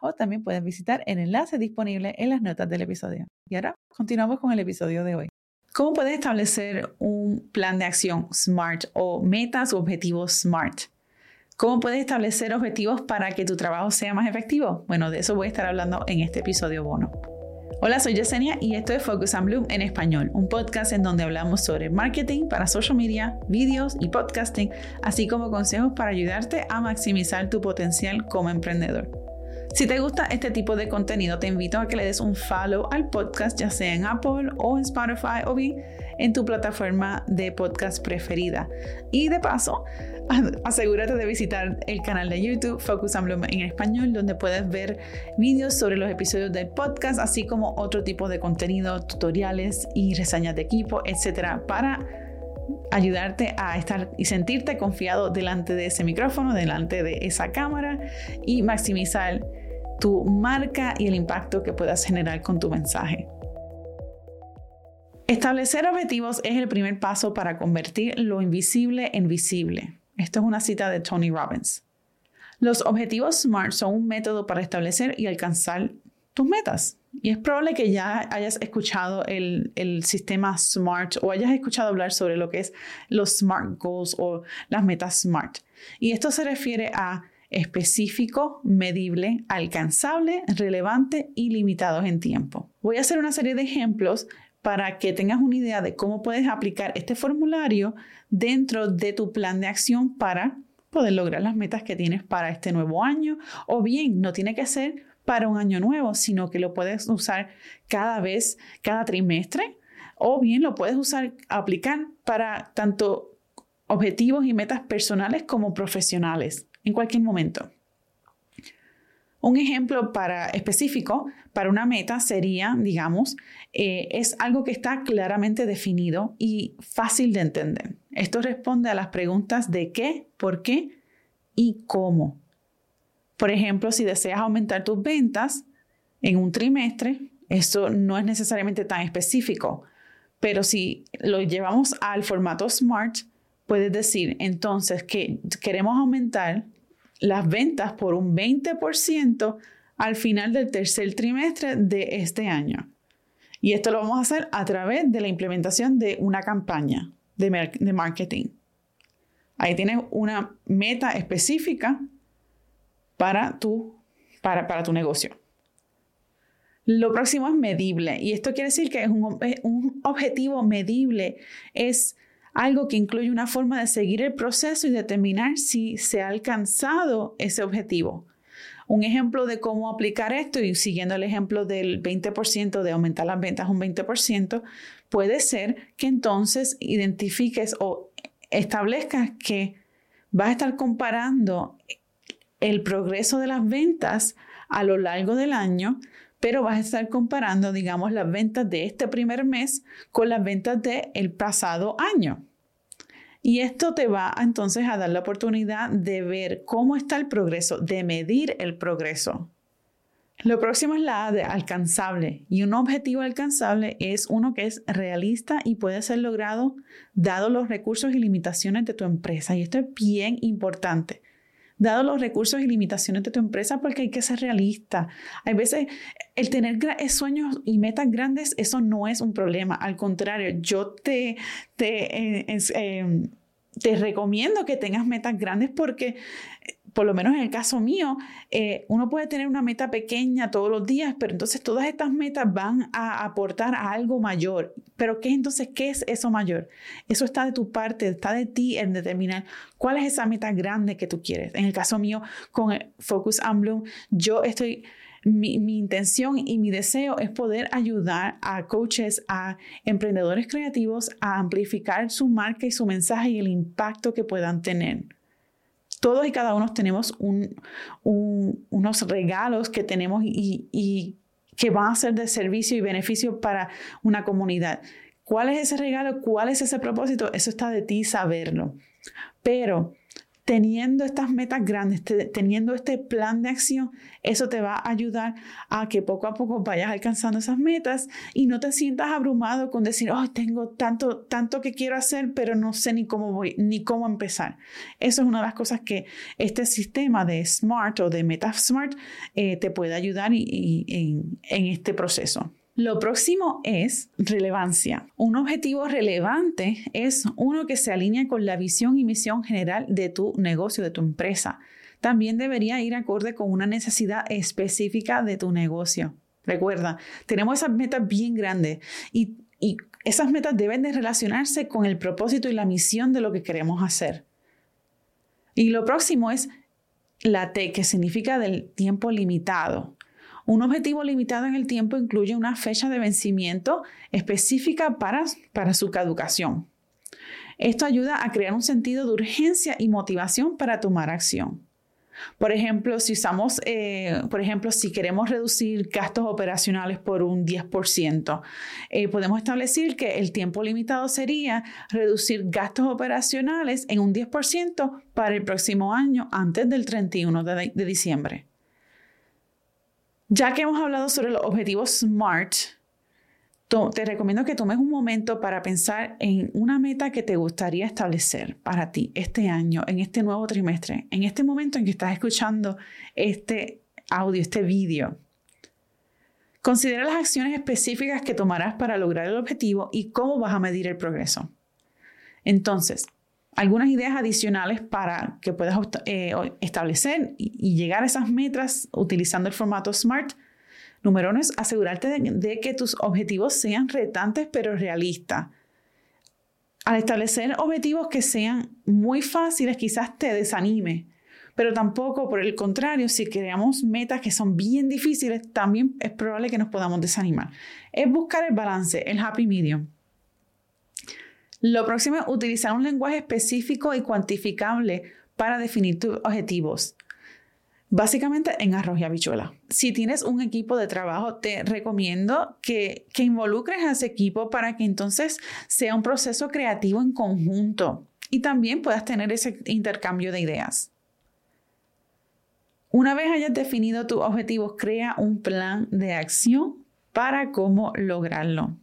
o también puedes visitar el enlace disponible en las notas del episodio. Y ahora continuamos con el episodio de hoy. ¿Cómo puedes establecer un plan de acción SMART o metas o objetivos SMART? ¿Cómo puedes establecer objetivos para que tu trabajo sea más efectivo? Bueno, de eso voy a estar hablando en este episodio bono. Hola, soy Yesenia y esto es Focus on Bloom en español, un podcast en donde hablamos sobre marketing para social media, vídeos y podcasting, así como consejos para ayudarte a maximizar tu potencial como emprendedor. Si te gusta este tipo de contenido, te invito a que le des un follow al podcast, ya sea en Apple o en Spotify o bien en tu plataforma de podcast preferida. Y de paso, asegúrate de visitar el canal de YouTube Focus on Bloom en español, donde puedes ver vídeos sobre los episodios del podcast, así como otro tipo de contenido, tutoriales y reseñas de equipo, etcétera, para ayudarte a estar y sentirte confiado delante de ese micrófono, delante de esa cámara y maximizar tu marca y el impacto que puedas generar con tu mensaje. Establecer objetivos es el primer paso para convertir lo invisible en visible. Esto es una cita de Tony Robbins. Los objetivos SMART son un método para establecer y alcanzar tus metas. Y es probable que ya hayas escuchado el, el, sistema SMART o hayas escuchado hablar sobre lo que es los SMART Goals o las metas SMART. Y esto se refiere a específico, medible, alcanzable, relevante y limitados en tiempo. Voy a hacer una serie de ejemplos para que tengas una idea de cómo puedes aplicar este formulario dentro de tu plan de acción para poder lograr las metas que tienes para este nuevo año. O bien no tiene que ser para un año nuevo, sino que lo puedes usar cada vez, cada trimestre. O bien lo puedes usar, aplicar para tanto objetivos y metas personales como profesionales en cualquier momento. Un ejemplo para, específico para una meta sería, digamos, eh, es algo que está claramente definido y fácil de entender. Esto responde a las preguntas de qué, por qué y cómo. Por ejemplo, si deseas aumentar tus ventas en un trimestre, eso no es necesariamente tan específico, pero si lo llevamos al formato SMART, puedes decir entonces que queremos aumentar las ventas por un 20% al final del tercer trimestre de este año. Y esto lo vamos a hacer a través de la implementación de una campaña de, marketing. Ahí tienes una meta específica para tu, para, para tu negocio. Lo próximo es medible y esto quiere decir que es un, un objetivo medible, es algo que incluye una forma de seguir el proceso y determinar si se ha alcanzado ese objetivo. Un ejemplo de cómo aplicar esto y siguiendo el ejemplo del 20% de aumentar las ventas un 20%, puede ser que entonces identifiques o establezcas que vas a estar comparando el progreso de las ventas a lo largo del año, pero vas a estar comparando, digamos, las ventas de este primer mes con las ventas del pasado año. Y esto te va entonces a dar la oportunidad de ver cómo está el progreso, de medir el progreso. Lo próximo es la A de alcanzable y un objetivo alcanzable es uno que es realista y puede ser logrado dado los recursos y limitaciones de tu empresa. Y esto es bien importante dado los recursos y limitaciones de tu empresa, porque hay que ser realista. Hay veces el tener sueños y metas grandes, eso no es un problema. Al contrario, yo te, te, eh, em, te recomiendo que tengas metas grandes porque por lo menos en el caso mío, eh, uno puede tener una meta pequeña todos los días, pero entonces todas estas metas van a aportar a algo mayor. Pero ¿qué entonces qué es eso mayor? Eso está de tu parte, está de ti en determinar cuál es esa meta grande que tú quieres. En el caso mío, con Focus on Bloom, yo estoy mi, mi, intención y mi deseo es poder ayudar a coaches, a emprendedores creativos a amplificar su marca y su mensaje y el impacto que puedan tener todos y cada uno tenemos unos regalos que tenemos y, que van a ser de servicio y beneficio para una comunidad. ¿Cuál es ese regalo? ¿Cuál es ese propósito? Eso está de ti saberlo. Pero teniendo estas metas grandes, teniendo este plan de acción, eso te va a ayudar a que poco a poco vayas alcanzando esas metas y no te sientas abrumado con decir, oh, tengo tanto, tanto que quiero hacer, pero no sé ni cómo voy, ni cómo empezar. Eso es una de las cosas que este sistema de SMART o de Metas SMART eh, te puede ayudar en este proceso. Lo próximo es relevancia. Un objetivo relevante es uno que se alinea con la visión y misión general de tu negocio, de tu empresa. También debería ir acorde con una necesidad específica de tu negocio. Recuerda, tenemos esas metas bien grandes y, esas metas deben de relacionarse con el propósito y la misión de lo que queremos hacer. Y lo próximo es la T, que significa del tiempo limitado. Un objetivo limitado en el tiempo incluye una fecha de vencimiento específica para, su caducación. Esto ayuda a crear un sentido de urgencia y motivación para tomar acción. Por ejemplo, si eh, queremos reducir gastos operacionales por un 10%, eh, podemos establecer que el tiempo limitado sería reducir gastos operacionales en un 10% para el próximo año antes del 31 de diciembre. Ya que hemos hablado sobre los objetivos SMART, te recomiendo que tomes un momento para pensar en una meta que te gustaría establecer para ti este año, en este nuevo trimestre, en este momento en que estás escuchando este audio, este vídeo. Considera las acciones específicas que tomarás para lograr el objetivo y cómo vas a medir el progreso. Entonces, algunas ideas adicionales para que puedas eh, establecer y, llegar a esas metas utilizando el formato SMART. Número uno es asegurarte de, que tus objetivos sean retantes pero realistas. Al establecer objetivos que sean muy fáciles, quizás te desanime, pero tampoco, por el contrario, si creamos metas que son bien difíciles, también es probable que nos podamos desanimar. Es buscar el balance, el happy medium. Lo próximo es utilizar un lenguaje específico y cuantificable para definir tus objetivos. Básicamente en arroz y habichuela. Si tienes un equipo de trabajo, te recomiendo que, que involucres a ese equipo para que entonces sea un proceso creativo en conjunto y también puedas tener ese intercambio de ideas. Una vez hayas definido tus objetivos, crea un plan de acción para cómo lograrlo.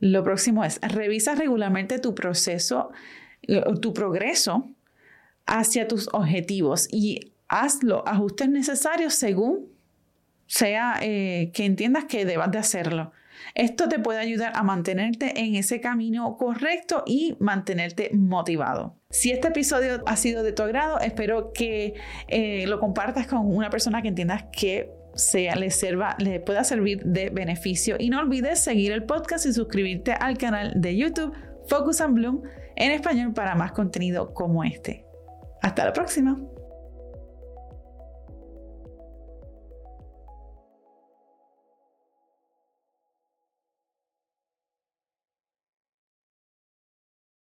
Lo próximo es, revisa regularmente tu proceso, tu progreso hacia tus objetivos y haz los ajustes necesarios según sea eh, que entiendas que debas de hacerlo. Esto te puede ayudar a mantenerte en ese camino correcto y mantenerte motivado. Si este episodio ha sido de tu agrado, espero que eh, lo compartas con una persona que entiendas que sea, le, pueda servir de beneficio. Y no olvides seguir el podcast y suscribirte al canal de YouTube Focus and Bloom en español para más contenido como este. Hasta la próxima.